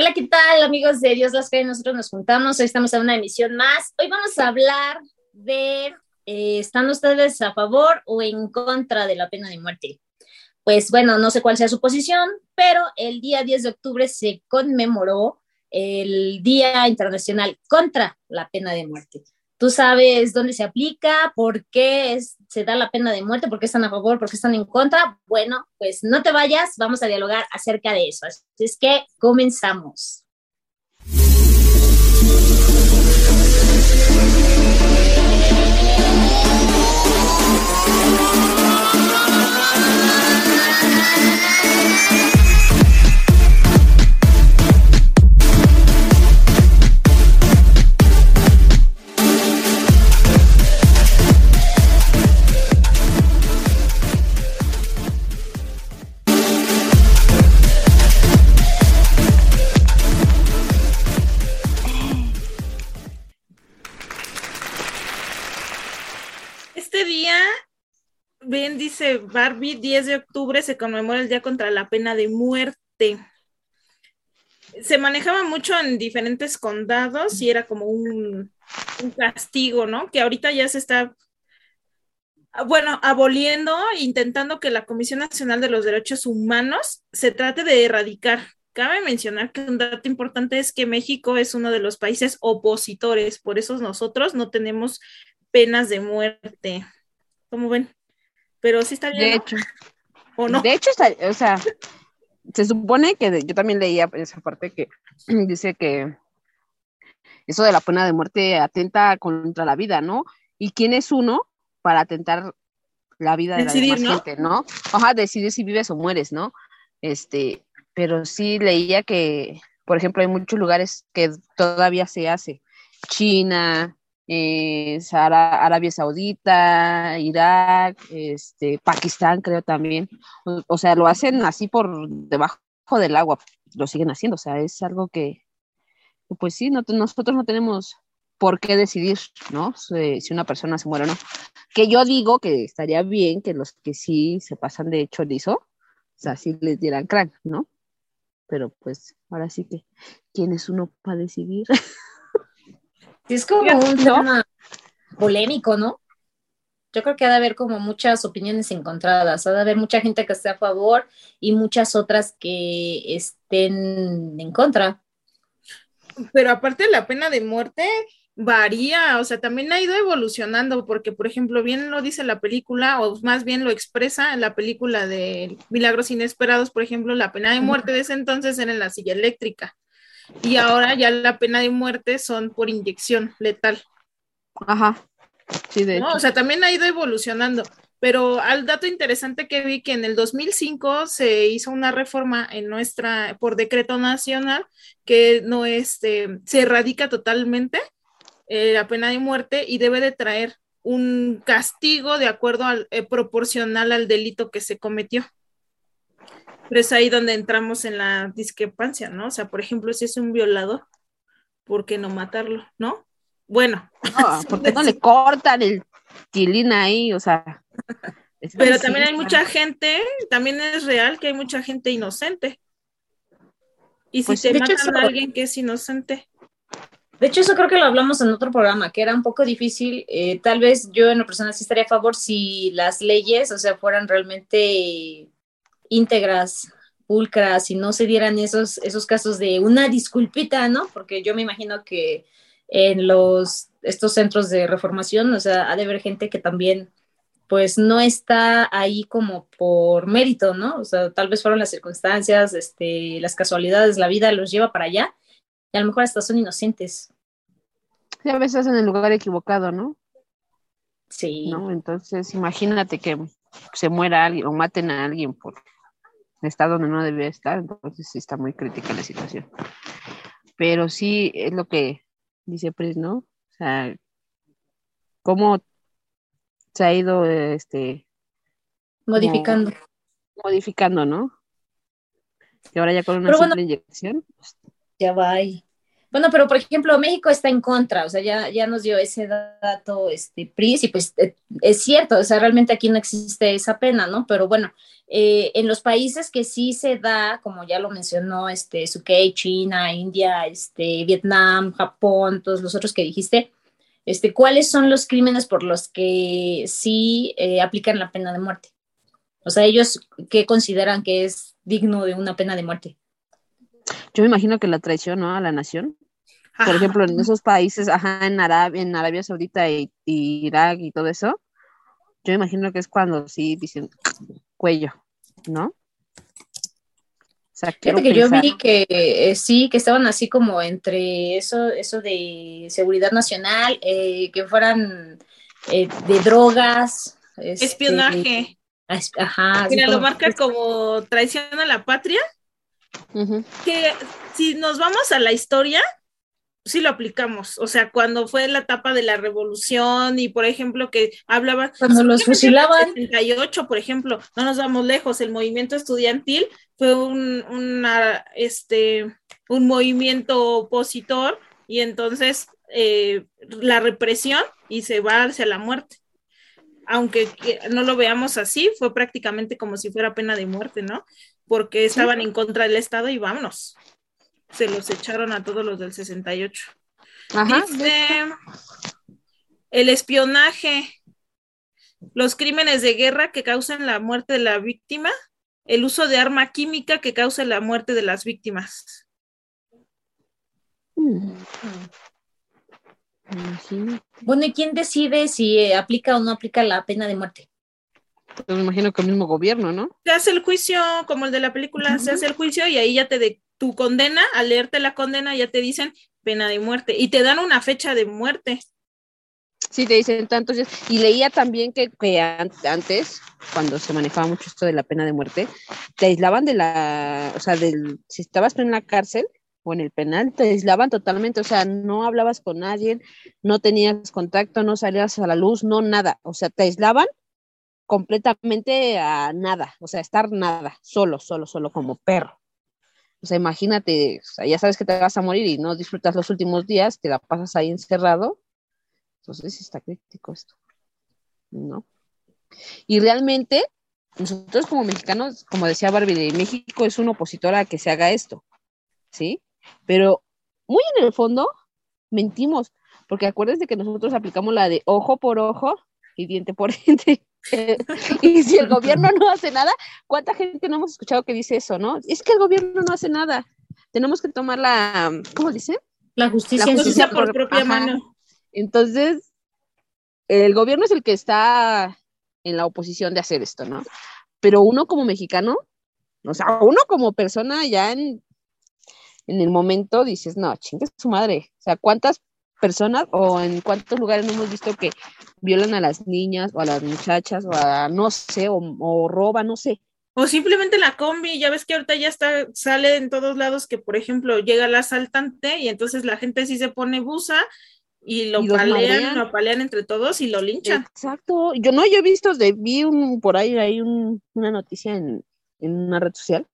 Hola, ¿qué tal amigos de Dios las que nosotros nos juntamos, hoy estamos en una emisión más. Hoy vamos a hablar de, eh, ¿están ustedes a favor o en contra de la pena de muerte? Pues bueno, no sé cuál sea su posición, pero el día 10 de octubre se conmemoró el Día Internacional contra la Pena de Muerte. ¿Tú sabes dónde se aplica? ¿Por qué se da la pena de muerte? ¿Por qué están a favor? ¿Por qué están en contra? Bueno, pues no te vayas, vamos a dialogar acerca de eso. Así es que comenzamos. Barbie, 10 de octubre se conmemora el Día contra la Pena de Muerte. Se manejaba mucho en diferentes condados y era como un, castigo, ¿no? Que ahorita ya se está, bueno, aboliendo, intentando que la Comisión Nacional de los Derechos Humanos se trate de erradicar. Cabe mencionar que un dato importante es que México es uno de los países opositores, por eso nosotros no tenemos penas de muerte. ¿Cómo ven? Pero sí está bien. De hecho, ¿o no? De hecho, está, o sea, se supone que yo también leía esa parte que dice que eso de la pena de muerte atenta contra la vida, ¿no? ¿Y quién es uno para atentar la vida de la gente, ¿no? Ojalá decidir si vives o mueres, ¿no? Este, pero sí leía que, por ejemplo, hay muchos lugares que todavía se hace. China, eh, Arabia Saudita, Irak, este, Pakistán creo también. O, sea, lo hacen así por debajo del agua, lo siguen haciendo. O sea, es algo que, pues sí, no, nosotros no tenemos por qué decidir, ¿no? Si, una persona se muere o no. Que yo digo que estaría bien que los que sí se pasan de chorizo, o sea, sí les dieran crank, ¿no? Pero pues ahora sí que, ¿quién es uno para decidir? es como un tema polémico, ¿no? Yo creo que ha de haber como muchas opiniones encontradas, ha de haber mucha gente que esté a favor y muchas otras que estén en contra. Pero aparte la pena de muerte varía, o sea, también ha ido evolucionando, porque por ejemplo, bien lo dice la película, o más bien lo expresa en la película de Milagros Inesperados, por ejemplo, la pena de muerte de ese entonces era en la silla eléctrica y ahora ya la pena de muerte son por inyección letal. Ajá. Sí, de O sea, también ha ido evolucionando. Pero al dato interesante que vi que en el 2005 se hizo una reforma en nuestra, por decreto nacional, que no este, se erradica totalmente eh, la pena de muerte y debe de traer un castigo de acuerdo al, eh, proporcional al delito que se cometió. Pero es ahí donde entramos en la discrepancia, ¿no? O sea, por ejemplo, si es un violador, ¿por qué no matarlo, no? Bueno. No, ¿Por qué no le cortan el tilín ahí? O sea. Pero también hay mucha gente, también es real que hay mucha gente inocente. Y si pues te matan a alguien que es inocente. De hecho, eso creo que lo hablamos en otro programa, que era un poco difícil. Eh, tal vez yo en lo personal sí estaría a favor si las leyes, o sea, fueran realmente íntegras, pulcras, y no se dieran esos, esos casos de una disculpita, ¿no? Porque yo me imagino que en los, estos centros de reformación, o sea, ha de haber gente que también pues no está ahí como por mérito, ¿no? O sea, tal vez fueron las circunstancias, este, las casualidades, la vida los lleva para allá y a lo mejor hasta son inocentes. Sí, a veces en el lugar equivocado, ¿no? Sí. ¿No? Entonces, imagínate que se muera alguien o maten a alguien por está donde no debe estar, entonces sí está muy crítica la situación. Pero sí es lo que dice Pris, ¿no? O sea, cómo se ha ido este modificando. modificando, ¿no? Y ahora ya con una simple inyección. Pues, ya va ahí. Bueno, pero por ejemplo, México está en contra, o sea, ya, ya nos dio ese dato, este, PRIS, y pues eh, es cierto, o sea, realmente aquí no existe esa pena, ¿no? Pero bueno, eh, en los países que sí se da, como ya lo mencionó, este, Sukei, China, India, este, Vietnam, Japón, todos los otros que dijiste, este, ¿cuáles son los crímenes por los que sí eh, aplican la pena de muerte? O sea, ellos, ¿qué consideran que es digno de una pena de muerte? Yo me imagino que la traición ¿no? a la nación. Por ejemplo, en esos países, ajá, en Arabia, en Arabia Saudita y, Irak y todo eso, yo me imagino que es cuando sí dicen cuello, ¿no? O sea, Fíjate que yo vi que eh, sí, que estaban así como entre eso, eso de seguridad nacional, eh, que fueran eh, de drogas. Este, Espionaje. Ajá. Mira, lo marca como traición a la patria que si nos vamos a la historia, sí lo aplicamos. O sea, cuando fue la etapa de la revolución y, por ejemplo, que hablaba... Cuando los fusilaban. 78, por ejemplo, no nos vamos lejos, el movimiento estudiantil fue un, una, este, un movimiento opositor y entonces eh, la represión y se va hacia la muerte. Aunque no lo veamos así, fue prácticamente como si fuera pena de muerte, ¿no? Porque estaban en contra del Estado y vámonos. Se los echaron a todos los del 68. Ajá, el espionaje, los crímenes de guerra que causan la muerte de la víctima, el uso de arma química que causa la muerte de las víctimas. Mm. Bueno, ¿y quién decide si aplica o no aplica la pena de muerte? Me imagino que el mismo gobierno, ¿no? Se hace el juicio, como el de la película, se hace el juicio y ahí ya te de tu condena, al leerte la condena ya te dicen pena de muerte y te dan una fecha de muerte. Sí, te dicen tantos días. Y leía también que, que, antes, cuando se manejaba mucho esto de la pena de muerte, te aislaban de la, o sea, del, si estabas en la cárcel o en el penal, te aislaban totalmente, o sea, no hablabas con nadie, no tenías contacto, no salías a la luz, no nada, o sea, te aislaban completamente a nada, o sea, estar nada, solo, solo, solo como perro. O sea, imagínate, ya sabes que te vas a morir y no disfrutas los últimos días, te la pasas ahí encerrado. Entonces está crítico esto, ¿no? Y realmente, nosotros como mexicanos, como decía Barbie, México es un opositor a que se haga esto, ¿sí? Pero muy en el fondo, mentimos, porque acuérdense que nosotros aplicamos la de ojo por ojo y diente por diente. y si el gobierno no hace nada, ¿cuánta gente no hemos escuchado que dice eso, no? Es que el gobierno no hace nada. Tenemos que tomar la, ¿cómo dice? La justicia, por, propia mano. Entonces, el gobierno es el que está en la oposición de hacer esto, ¿no? Pero uno como mexicano, o sea, uno como persona ya en, en el momento dices, no, chingue su madre. O sea, ¿cuántas personas o en cuántos lugares no hemos visto que violan a las niñas o a las muchachas o a no sé, o, roban, no sé. O simplemente la combi, ya ves que ahorita ya está, sale en todos lados que, por ejemplo, llega el asaltante y entonces la gente sí se pone busa y lo palean, lo palean entre todos y lo linchan. Exacto. Yo no, yo he visto, de, vi un, por ahí hay una noticia en, en una red social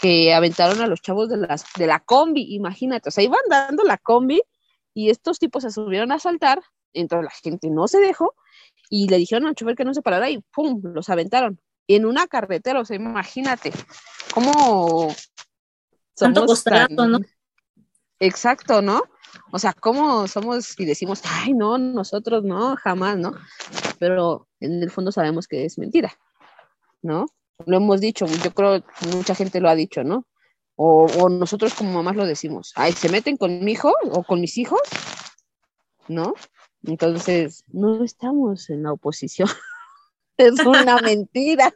que aventaron a los chavos de, las, de la combi, imagínate, o sea, iban dando la combi y estos tipos se subieron a saltar, entonces la gente no se dejó y le dijeron al chofer que no se parara y ¡pum! los aventaron en una carretera, o sea, imagínate cómo somos ¿no? Exacto, ¿no? O sea, cómo somos y decimos, ay, no, nosotros no, jamás, ¿no? Pero en el fondo sabemos que es mentira, ¿no? Lo hemos dicho, yo creo que mucha gente lo ha dicho, ¿no? O, nosotros como mamás lo decimos, ay, se meten con mi hijo o con mis hijos, ¿no? Entonces, no estamos en la oposición. es una mentira.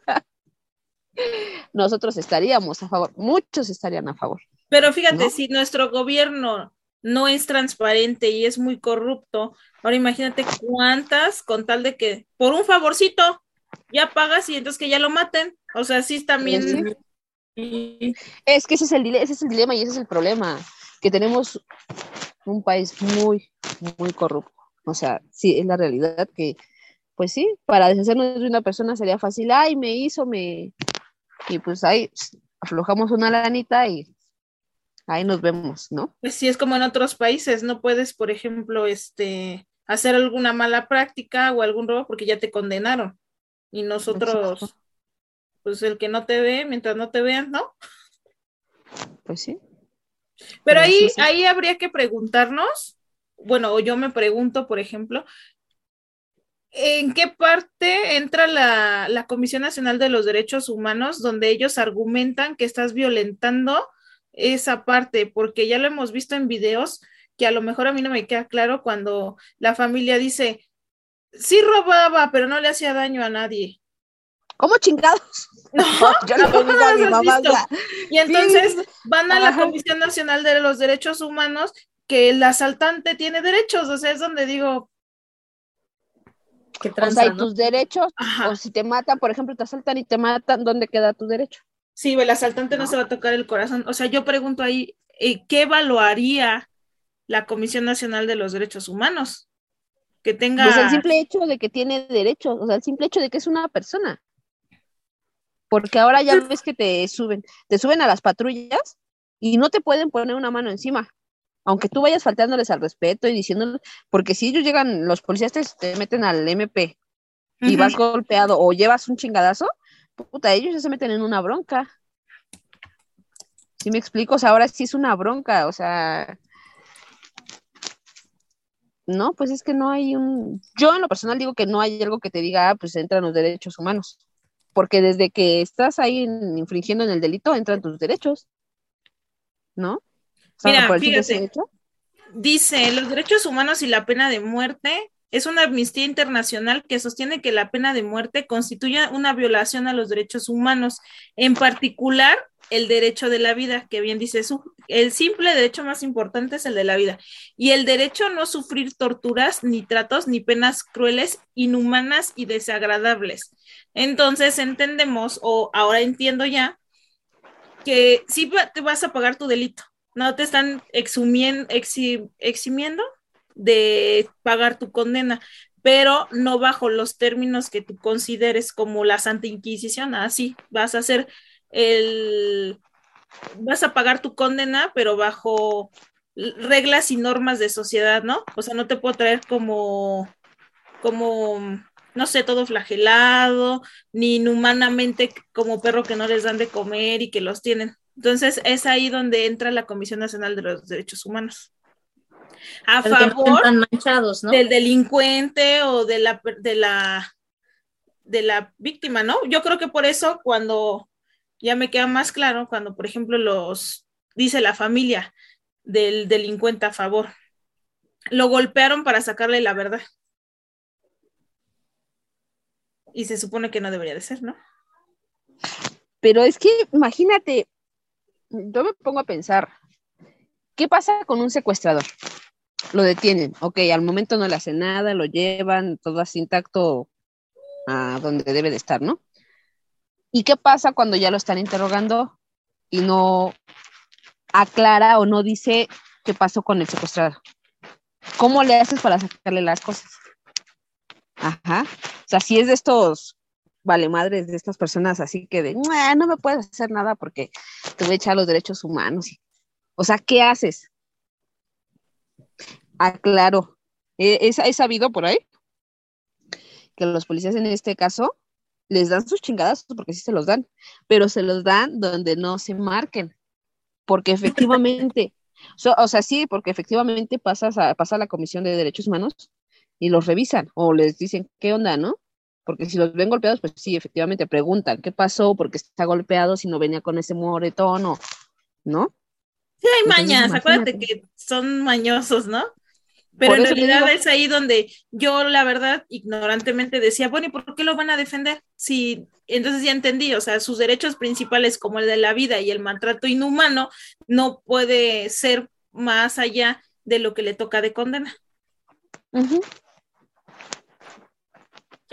Nosotros estaríamos a favor, muchos estarían a favor. Pero fíjate, si nuestro gobierno no es transparente y es muy corrupto, ahora imagínate cuántas con tal de que por un favorcito ya pagas y entonces que ya lo maten. O sea, sí también es que ese es, el, ese es el dilema y ese es el problema, que tenemos un país muy, muy corrupto. O sea, sí, es la realidad que, pues sí, para deshacernos de una persona sería fácil, ay, me hizo, me... Y pues ahí aflojamos una lanita y ahí nos vemos, ¿no? Pues sí, es como en otros países, no puedes, por ejemplo, este, hacer alguna mala práctica o algún robo porque ya te condenaron. Y nosotros, pues el que no te ve, mientras no te vean, ¿no? Pues sí. Pero ahí, ahí habría que preguntarnos, bueno, o yo me pregunto, por ejemplo, ¿en qué parte entra la, la Comisión Nacional de los Derechos Humanos donde ellos argumentan que estás violentando esa parte? Porque ya lo hemos visto en videos que a lo mejor a mí no me queda claro cuando la familia dice, sí robaba, pero no le hacía daño a nadie. ¿Cómo chingados? No, yo no, a mi mamá. Y entonces van a la Comisión Nacional de los Derechos Humanos que el asaltante tiene derechos, o sea, es donde digo... Que o sea, y tus derechos, o si te matan, por ejemplo, te asaltan y te matan, ¿dónde queda tu derecho? Sí, el asaltante no, se va a tocar el corazón. O sea, yo pregunto ahí, eh, ¿qué evaluaría la Comisión Nacional de los Derechos Humanos? Que tenga... Pues el simple hecho de que tiene derechos, o sea, el simple hecho de que es una persona. Porque ahora ya ves que te suben, te suben a las patrullas y no te pueden poner una mano encima. Aunque tú vayas faltándoles al respeto y diciéndoles, porque si ellos llegan, los policías te, meten al MP y vas golpeado o llevas un chingadazo, puta, ellos ya se meten en una bronca. ¿Sí me explico? O sea, ahora sí es una bronca, o sea, no, pues es que no hay un, yo en lo personal digo que no hay algo que te diga, ah, pues entran los derechos humanos porque desde que estás ahí infringiendo en el delito entran tus derechos, ¿no? Mira, fíjate, dice, los derechos humanos y la pena de muerte es una amnistía internacional que sostiene que la pena de muerte constituye una violación a los derechos humanos, en particular el derecho de la vida, que bien dice su, el simple derecho más importante es el de la vida, y el derecho a no sufrir torturas, ni tratos, ni penas crueles, inhumanas y desagradables. Entonces entendemos, o ahora entiendo ya, que sí te vas a pagar tu delito, no te están eximiendo de pagar tu condena, pero no bajo los términos que tú consideres como la Santa Inquisición, así vas a hacer el, vas a pagar tu condena, pero bajo reglas y normas de sociedad, ¿no? O sea, no te puedo traer como, como, no sé, todo flagelado, ni inhumanamente como perro que no les dan de comer y que los tienen. Entonces, es ahí donde entra la Comisión Nacional de los Derechos Humanos. A favor manchados, ¿no? del delincuente o de la, de la de la víctima, ¿no? Yo creo que por eso cuando ya me queda más claro cuando, por ejemplo, los dice la familia del delincuente a favor. Lo golpearon para sacarle la verdad. Y se supone que no debería de ser, ¿no? Pero es que imagínate, yo me pongo a pensar, ¿qué pasa con un secuestrador? Lo detienen, ok, al momento no le hacen nada, lo llevan, todo así intacto a donde debe de estar, ¿no? ¿Y qué pasa cuando ya lo están interrogando y no aclara o no dice qué pasó con el secuestrado? ¿Cómo le haces para sacarle las cosas? Ajá. O sea, si es de estos vale madres, de estas personas así que de, no me puedes hacer nada porque te voy a echar los derechos humanos. O sea, ¿qué haces? Aclaro. ¿Es, ¿Es sabido por ahí que los policías en este caso les dan sus chingadas porque sí se los dan, pero se los dan donde no se marquen, porque efectivamente, o sea, sí, porque efectivamente pasas a, pasa a la Comisión de Derechos Humanos y los revisan o les dicen, ¿qué onda, no? Porque si los ven golpeados, pues sí, efectivamente preguntan, ¿qué pasó? ¿Por qué está golpeado si no venía con ese moretón o, ¿no? Sí, hay mañas, acuérdate que son mañosos, ¿no? Pero en realidad es ahí donde yo, la verdad, ignorantemente decía, bueno, ¿y por qué lo van a defender? Si, entonces ya entendí, o sea, sus derechos principales como el de la vida y el maltrato inhumano no puede ser más allá de lo que le toca de condena. Yo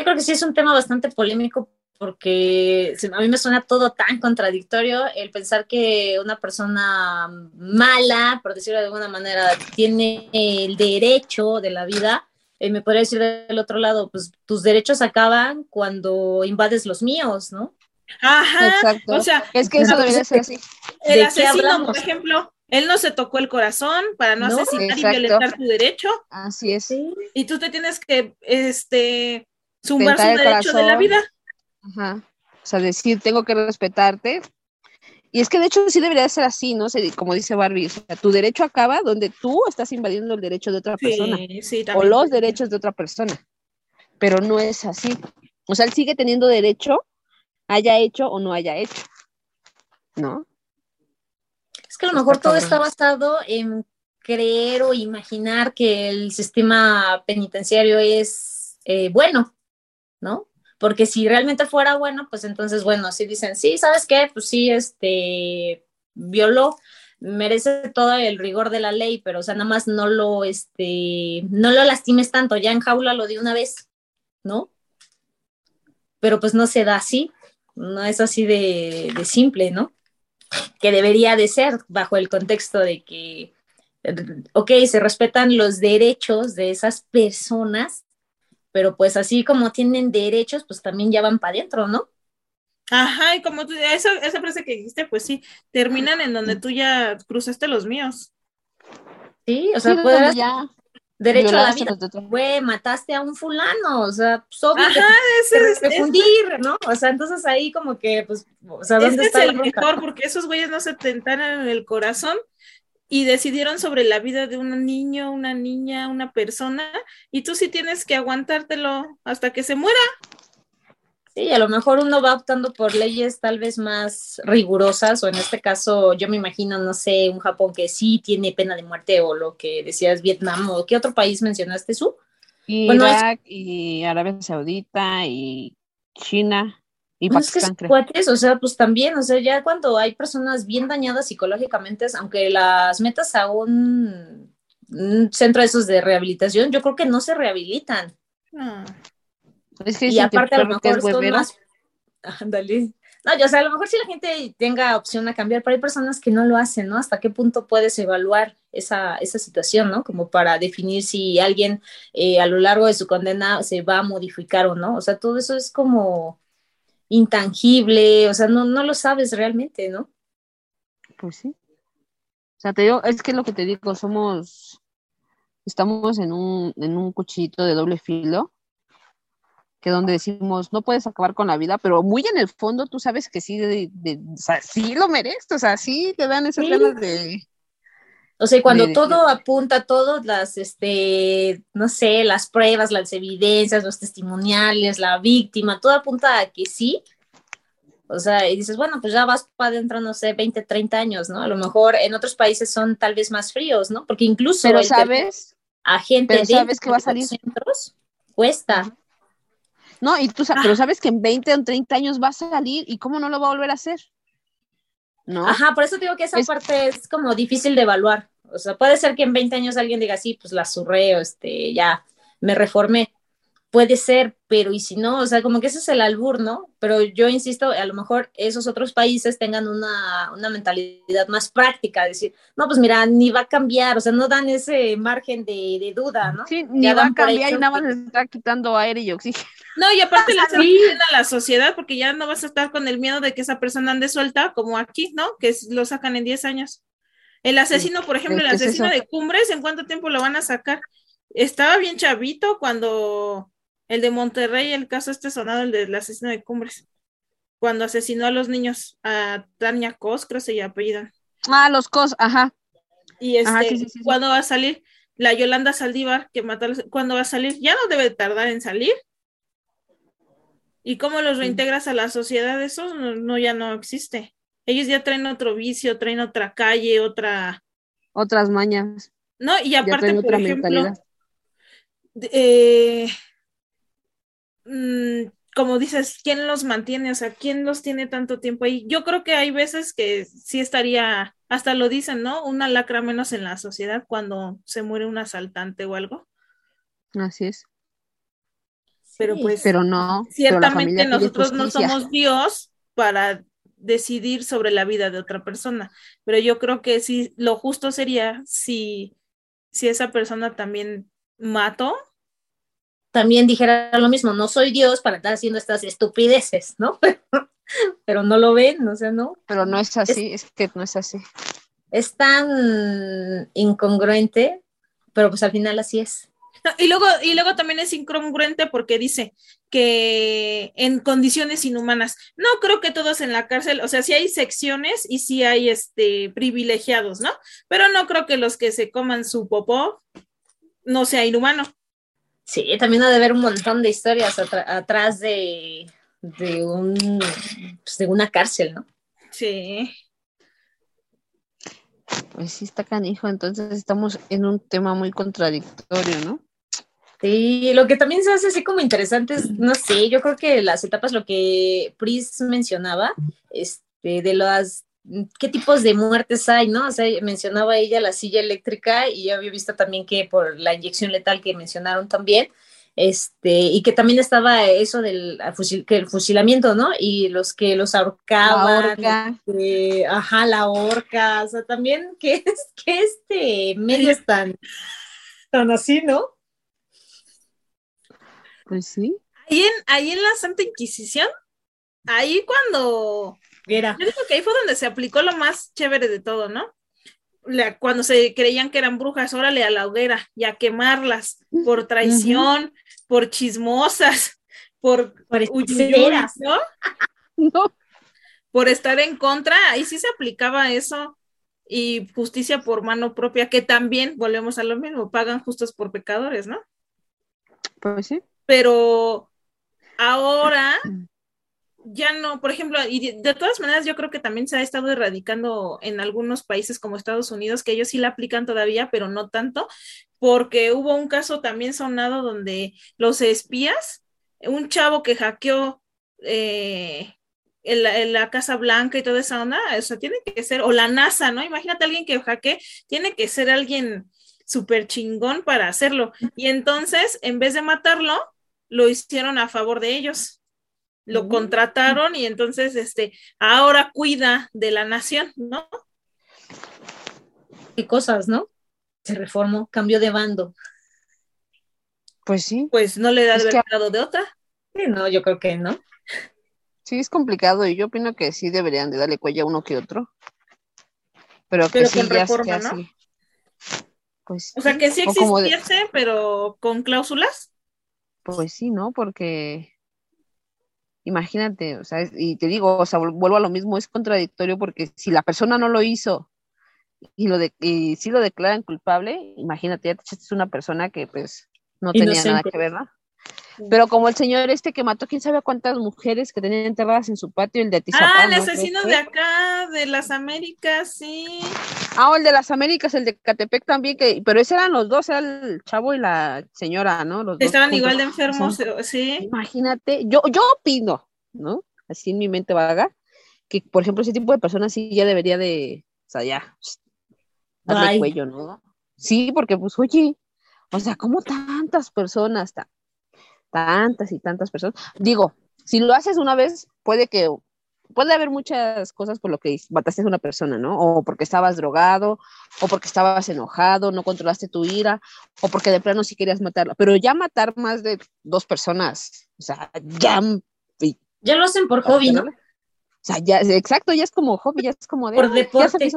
creo que sí es un tema bastante polémico porque a mí me suena todo tan contradictorio el pensar que una persona mala, por decirlo de alguna manera, tiene el derecho de la vida. Eh, me podría decir del otro lado, pues tus derechos acaban cuando invades los míos, ¿no? Ajá, Exacto. o sea, es que eso debería ser así. El asesino, por ejemplo, Él no se tocó el corazón para no, asesinar y violentar tu derecho. Así es. Y tú te tienes que, este, zumbar su derecho de la vida. Ajá. O sea, decir, tengo que respetarte. Y es que de hecho sí debería ser así, ¿no? Como dice Barbie, o sea, tu derecho acaba donde tú estás invadiendo el derecho de otra persona. Sí, o los derechos de otra persona. Pero no es así. O sea, él sigue teniendo derecho, haya hecho o no haya hecho. ¿No? Es que a lo mejor todo está basado en creer o imaginar que el sistema penitenciario es eh, bueno, ¿no? Porque si realmente fuera bueno, pues entonces, bueno, si dicen, sí, ¿sabes qué? Pues sí, este, violó, merece todo el rigor de la ley, pero o sea, nada más no lo, este, no lo lastimes tanto, ya en jaula lo di una vez, ¿no? Pero pues no se da así, no es así de, de simple, ¿no? Que debería de ser bajo el contexto de que, ok, se respetan los derechos de esas personas, pero pues así como tienen derechos, pues también ya van para adentro, ¿no? Ajá, y como tú, esa, esa frase que dijiste, pues sí, terminan en donde tú ya cruzaste los míos. Sí, o sea, puedes ya derecho a la vida, güey, mataste a un fulano, o sea, pues obvio Ajá, que ¿no? O sea, entonces ahí como que, pues, o sea, ¿dónde este está es el mejor, porque esos güeyes no se tentaron en el corazón y decidieron sobre la vida de un niño, una niña, una persona, y tú sí tienes que aguantártelo hasta que se muera. Sí, a lo mejor uno va optando por leyes tal vez más rigurosas, o en este caso yo me imagino, no sé, un Japón que sí tiene pena de muerte, o lo que decías Vietnam, o qué otro país mencionaste tú. Irak y Arabia Saudita y China. Y pues es que o sea, pues también, o sea, ya cuando hay personas bien dañadas psicológicamente, aunque las metas a un, centro de esos de rehabilitación, yo creo que no se rehabilitan. Ah. y aparte a lo mejor son más... Ándale. No, yo, o sea, a lo mejor si la gente tenga opción a cambiar, pero hay personas que no lo hacen, ¿no? ¿Hasta qué punto puedes evaluar esa, esa situación, ¿no? Como para definir si alguien eh, a lo largo de su condena se va a modificar o no. O sea, todo eso es como intangible, o sea, no, no lo sabes realmente, ¿no? Pues sí. O sea, te digo, es que lo que te digo, somos, estamos en un, en un cuchillito de doble filo, que donde decimos, no puedes acabar con la vida, pero muy en el fondo tú sabes que sí, de, o sea, sí lo mereces, o sea, sí te dan esas ganas de, o sea, cuando todo apunta, todas las, este, no sé, las pruebas, las evidencias, los testimoniales, la víctima, todo apunta a que sí. O sea, y dices, bueno, pues ya vas para adentro, no sé, 20, 30 años, ¿no? A lo mejor en otros países son tal vez más fríos, ¿no? Porque incluso... Pero sabes... A gente pero sabes que va a salir. Centros, cuesta. No, y tú sabes, pero ah. sabes que en 20 o 30 años va a salir y cómo no lo va a volver a hacer. ¿No? Ajá, por eso digo que esa parte es como difícil de evaluar. O sea, puede ser que en 20 años alguien diga, sí, pues la surreo, este, ya me reformé. Puede ser, pero y si no, o sea, como que ese es el albur, ¿no? Pero yo insisto, a lo mejor esos otros países tengan una, mentalidad más práctica, decir, no, pues mira, ni va a cambiar, o sea, no dan ese margen de, duda, ¿no? Sí, ni va a cambiar y nada más está quitando aire y oxígeno. No, y aparte le hace a la sociedad porque ya no vas a estar con el miedo de que esa persona ande suelta, como aquí, ¿no? Que lo sacan en 10 años. El asesino, por ejemplo, el asesino de Cumbres, ¿en cuánto tiempo lo van a sacar? Estaba bien chavito cuando el de Monterrey, el caso este sonado, el del asesino de Cumbres, cuando asesinó a los niños, a Tania Cos, creo que se apellidan. Ah, los Cos, ajá. Y este, ¿cuándo va a salir? La Yolanda Saldívar, que mató a los, ¿cuándo va a salir? Ya no debe tardar en salir. ¿Y cómo los reintegras a la sociedad? Eso no, ya no existe. Ellos ya traen otro vicio, traen otra calle, otra... Otras mañas. No, y aparte, por ejemplo, eh, mm, como dices, ¿quién los mantiene? O sea, ¿quién los tiene tanto tiempo ahí? Yo creo que hay veces que sí estaría, hasta lo dicen, ¿no? Una lacra menos en la sociedad cuando se muere un asaltante o algo. Así es. Pero pues, pero no. Ciertamente nosotros no somos Dios para decidir sobre la vida de otra persona, pero yo creo que sí, lo justo sería si, si esa persona también mató. También dijera lo mismo, no soy Dios para estar haciendo estas estupideces, ¿no? pero no lo ven, o sea, no. Pero no es así, es, que no es así. es tan incongruente, pero pues al final así es. Y luego, y luego también es incongruente porque dice que en condiciones inhumanas. No creo que todos en la cárcel, o sea, sí hay secciones y sí hay este privilegiados, ¿no? Pero no creo que los que se coman su popó no sea inhumano. Sí, también ha de haber un montón de historias atrás de, de, un, pues, de una cárcel, ¿no? Sí. Pues sí, está canijo, entonces estamos en un tema muy contradictorio, ¿no? Sí, lo que también se hace así como interesante es, no sé, yo creo que las etapas, lo que Pris mencionaba, este, de las, qué tipos de muertes hay, ¿no? O sea, mencionaba ella la silla eléctrica y yo había visto también que por la inyección letal que mencionaron también, este, y que también estaba eso del que el fusilamiento, ¿no? Y los que los ahorcaban, este, ajá, la horca, o sea, también que, es, que este medio es tan, tan así, ¿no? Pues sí. Ahí en, ahí en la Santa Inquisición, ahí cuando... Era. Yo digo que ahí fue donde se aplicó lo más chévere de todo, ¿no? cuando se creían que eran brujas, órale a la hoguera y a quemarlas por traición, por chismosas, por, por ¿no? ¿no? Por estar en contra, ahí sí se aplicaba eso y justicia por mano propia, que también, volvemos a lo mismo, pagan justos por pecadores, ¿no? Pues sí. Pero ahora ya no, por ejemplo, y de, todas maneras yo creo que también se ha estado erradicando en algunos países como Estados Unidos, que ellos sí la aplican todavía, pero no tanto, porque hubo un caso también sonado donde los espías, un chavo que hackeó eh, en, la, Casa Blanca y toda esa onda, o sea, tiene que ser, o la NASA, ¿no? Imagínate a alguien que hackee, tiene que ser alguien súper chingón para hacerlo. Y entonces, en vez de matarlo, lo hicieron a favor de ellos lo mm. contrataron y entonces este ahora cuida de la nación, ¿no? Qué cosas, ¿no? Se reformó, cambió de bando. Pues sí. Pues no le da de haber de otra. Sí, no, yo creo que no. Sí, es complicado y yo opino que sí deberían de darle cuello a uno que otro. Pero que sí, con reforma, ¿no? Pues, o sea, que sí existiese, pero con cláusulas. Pues sí, ¿no? Porque imagínate, o sea, y te digo, o sea, vuelvo a lo mismo, es contradictorio porque si la persona no lo hizo y lo de, y si lo declaran culpable, imagínate, ya te echaste una persona que pues no tenía nada que ver, ¿no? Pero como el señor este que mató, quién sabe cuántas mujeres que tenían enterradas en su patio, el de Atizapán. Ah, el asesino de acá, de las Américas, sí. Ah, el de las Américas, el de Catepec también, que, pero ese eran los dos, era el chavo y la señora, ¿no? Los Estaban igual de enfermos, sí. Imagínate, yo, yo opino, ¿no? Así en mi mente vaga, que por ejemplo ese tipo de personas sí ya debería de, o sea, ya, darle cuello, ¿no? Sí, porque pues, oye, o sea, ¿cómo tantas personas, tantas y tantas personas? Digo, si lo haces una vez, puede que puede haber muchas cosas por lo que mataste a una persona, ¿no? O porque estabas drogado, o porque estabas enojado, no controlaste tu ira, o porque de plano sí querías matarla. Pero ya matar más de dos personas, o sea, ya. Ya lo hacen por hobby, ¿no? O sea, ya, exacto, ya es como hobby, ya es como de. Por deporte.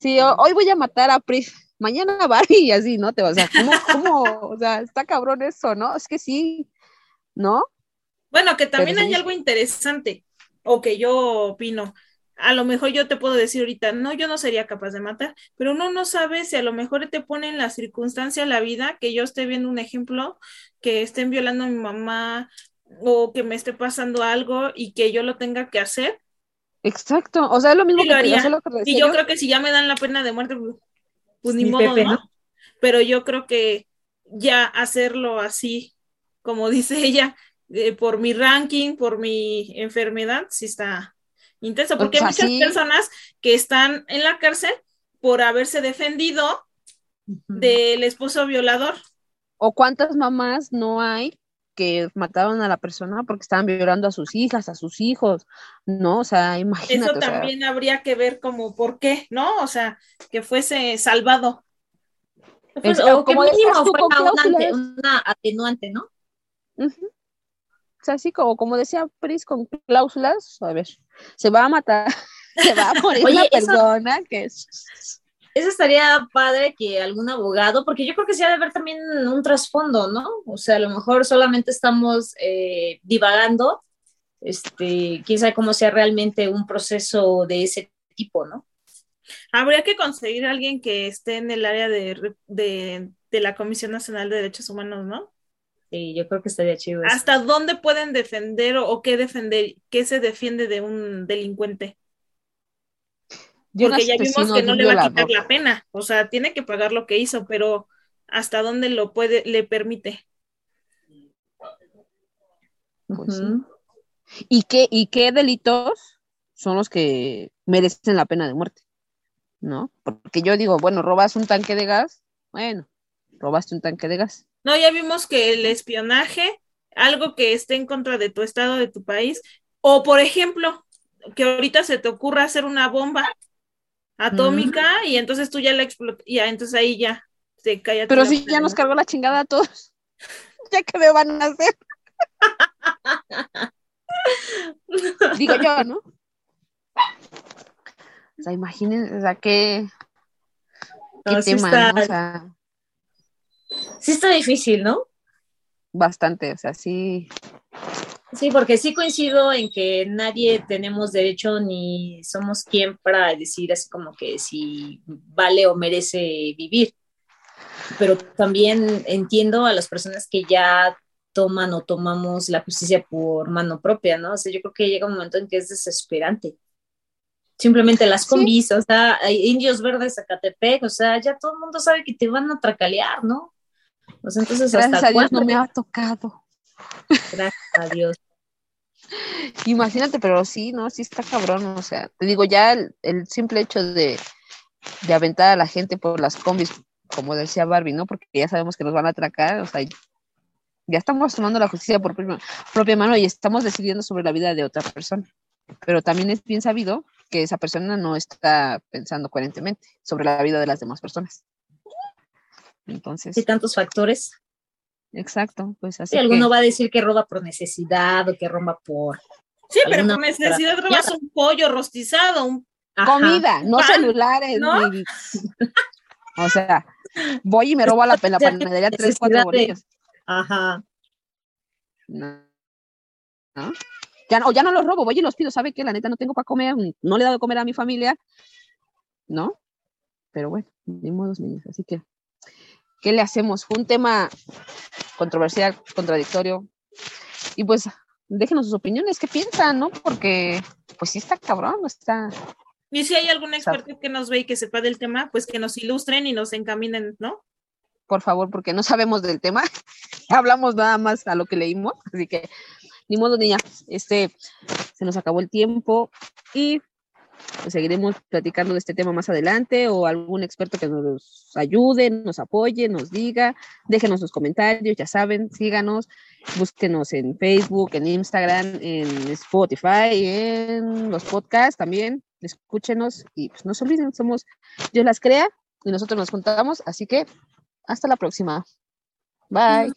Sí, hoy voy a matar a Pris, mañana Barbie y así, ¿no? Te, o sea, ¿cómo, cómo? O sea, está cabrón eso, ¿no? Es que sí, ¿no? Bueno, que también hay algo interesante o que yo opino. A lo mejor yo te puedo decir ahorita, no, yo no sería capaz de matar, pero uno no sabe si a lo mejor te pone en la circunstancia la vida que yo esté viendo un ejemplo, que estén violando a mi mamá o que me esté pasando algo y que yo lo tenga que hacer. Exacto, o sea, es lo mismo que, haría. y yo creo que si ya me dan la pena de muerte, pues ni modo, ¿no? Pero yo creo que ya hacerlo así, como dice ella, por mi ranking, por mi enfermedad, sí está intenso, porque hay muchas personas que están en la cárcel por haberse defendido del esposo violador. ¿O cuántas mamás no hay que mataron a la persona porque estaban violando a sus hijas, a sus hijos, ¿no? O sea, imagínate. Eso también habría que ver como por qué, ¿no? O sea, que fuese salvado. Pues, o como mínimo fuera una, atenuante, ¿no? Así como, como decía Pris con cláusulas, a ver, se va a matar, Se va a morir una persona que es eso estaría padre que algún abogado, porque yo creo que sí ha de haber también un trasfondo, ¿no? O sea, a lo mejor solamente estamos eh, divagando, este, quién sabe cómo sea realmente un proceso de ese tipo, ¿no? Habría que conseguir a alguien que esté en el área de, de, la Comisión Nacional de Derechos Humanos, ¿no? Sí, yo creo que estaría chido. ¿Hasta dónde pueden defender o, o qué defender, qué se defiende de un delincuente? Porque ya vimos que no le va a quitar la pena, o sea, tiene que pagar lo que hizo, pero hasta dónde lo puede, le permite. Pues ¿Y, qué, ¿Y qué delitos son los que merecen la pena de muerte? ¿No? Porque yo digo, bueno, robas un tanque de gas, bueno, robaste un tanque de gas. No, ya vimos que el espionaje, algo que esté en contra de tu estado, de tu país, o por ejemplo, que ahorita se te ocurra hacer una bomba atómica y entonces tú ya la explotas, ya entonces ahí ya se cae. Pero si ya nos cargó la chingada a todos, ya que me van a hacer. Digo yo, ¿no? O sea, imagínense, o sea, qué, qué tema, O sea, sí está difícil, ¿no? Bastante, o sea, sí. Sí, porque sí coincido en que nadie tenemos derecho ni somos quien para decir así como que si vale o merece vivir. Pero también entiendo a las personas que ya toman o tomamos la justicia por mano propia, ¿no? O sea, yo creo que llega un momento en que es desesperante. Simplemente las combis, o sea, indios verdes Zacatepec, o sea, ya todo el mundo sabe que te van a tracalear, ¿no? Sea, entonces, Gracias ¿hasta a Dios no me ha tocado. Gracias a Dios. Imagínate, pero sí, ¿no? Sí está cabrón, o sea, te digo, ya el, simple hecho de, aventar a la gente por las combis, como decía Barbie, ¿no? Porque ya sabemos que nos van a atracar, o sea, ya estamos tomando la justicia por propia mano y estamos decidiendo sobre la vida de otra persona. Pero también es bien sabido que esa persona no está pensando coherentemente sobre la vida de las demás personas. Entonces. Hay tantos factores. Exacto, pues así. Sí, alguno va a decir que roba por necesidad o que roba por. Sí, pero por necesidad robas un pollo rostizado, un... comida, no celulares. o sea, voy y me robo a la, la panadería tres, cuatro bolillos. Ajá. No. Ya, o ya no los robo, voy y los pido, ¿sabe qué? La neta no tengo para comer, no le he dado de comer a mi familia, ¿no? Pero bueno, ni modos, niños, así que ¿qué le hacemos? Fue un tema controversial, contradictorio. Y pues déjenos sus opiniones, ¿qué piensan, no? Porque pues sí está cabrón, está... Y si hay algún experto que nos ve y que sepa del tema, pues que nos ilustren y nos encaminen, ¿no? Por favor, porque no sabemos del tema, hablamos nada más a lo que leímos, así que ni modo, niña, este, se nos acabó el tiempo y pues seguiremos platicando de este tema más adelante o algún experto que nos ayude, nos apoye, nos diga, déjenos sus comentarios, ya saben, síganos, búsquenos en Facebook, en Instagram, en Spotify, en los podcasts también, escúchenos y pues no se olviden, somos Dios las crea y nosotros nos juntamos, así que hasta la próxima. Bye.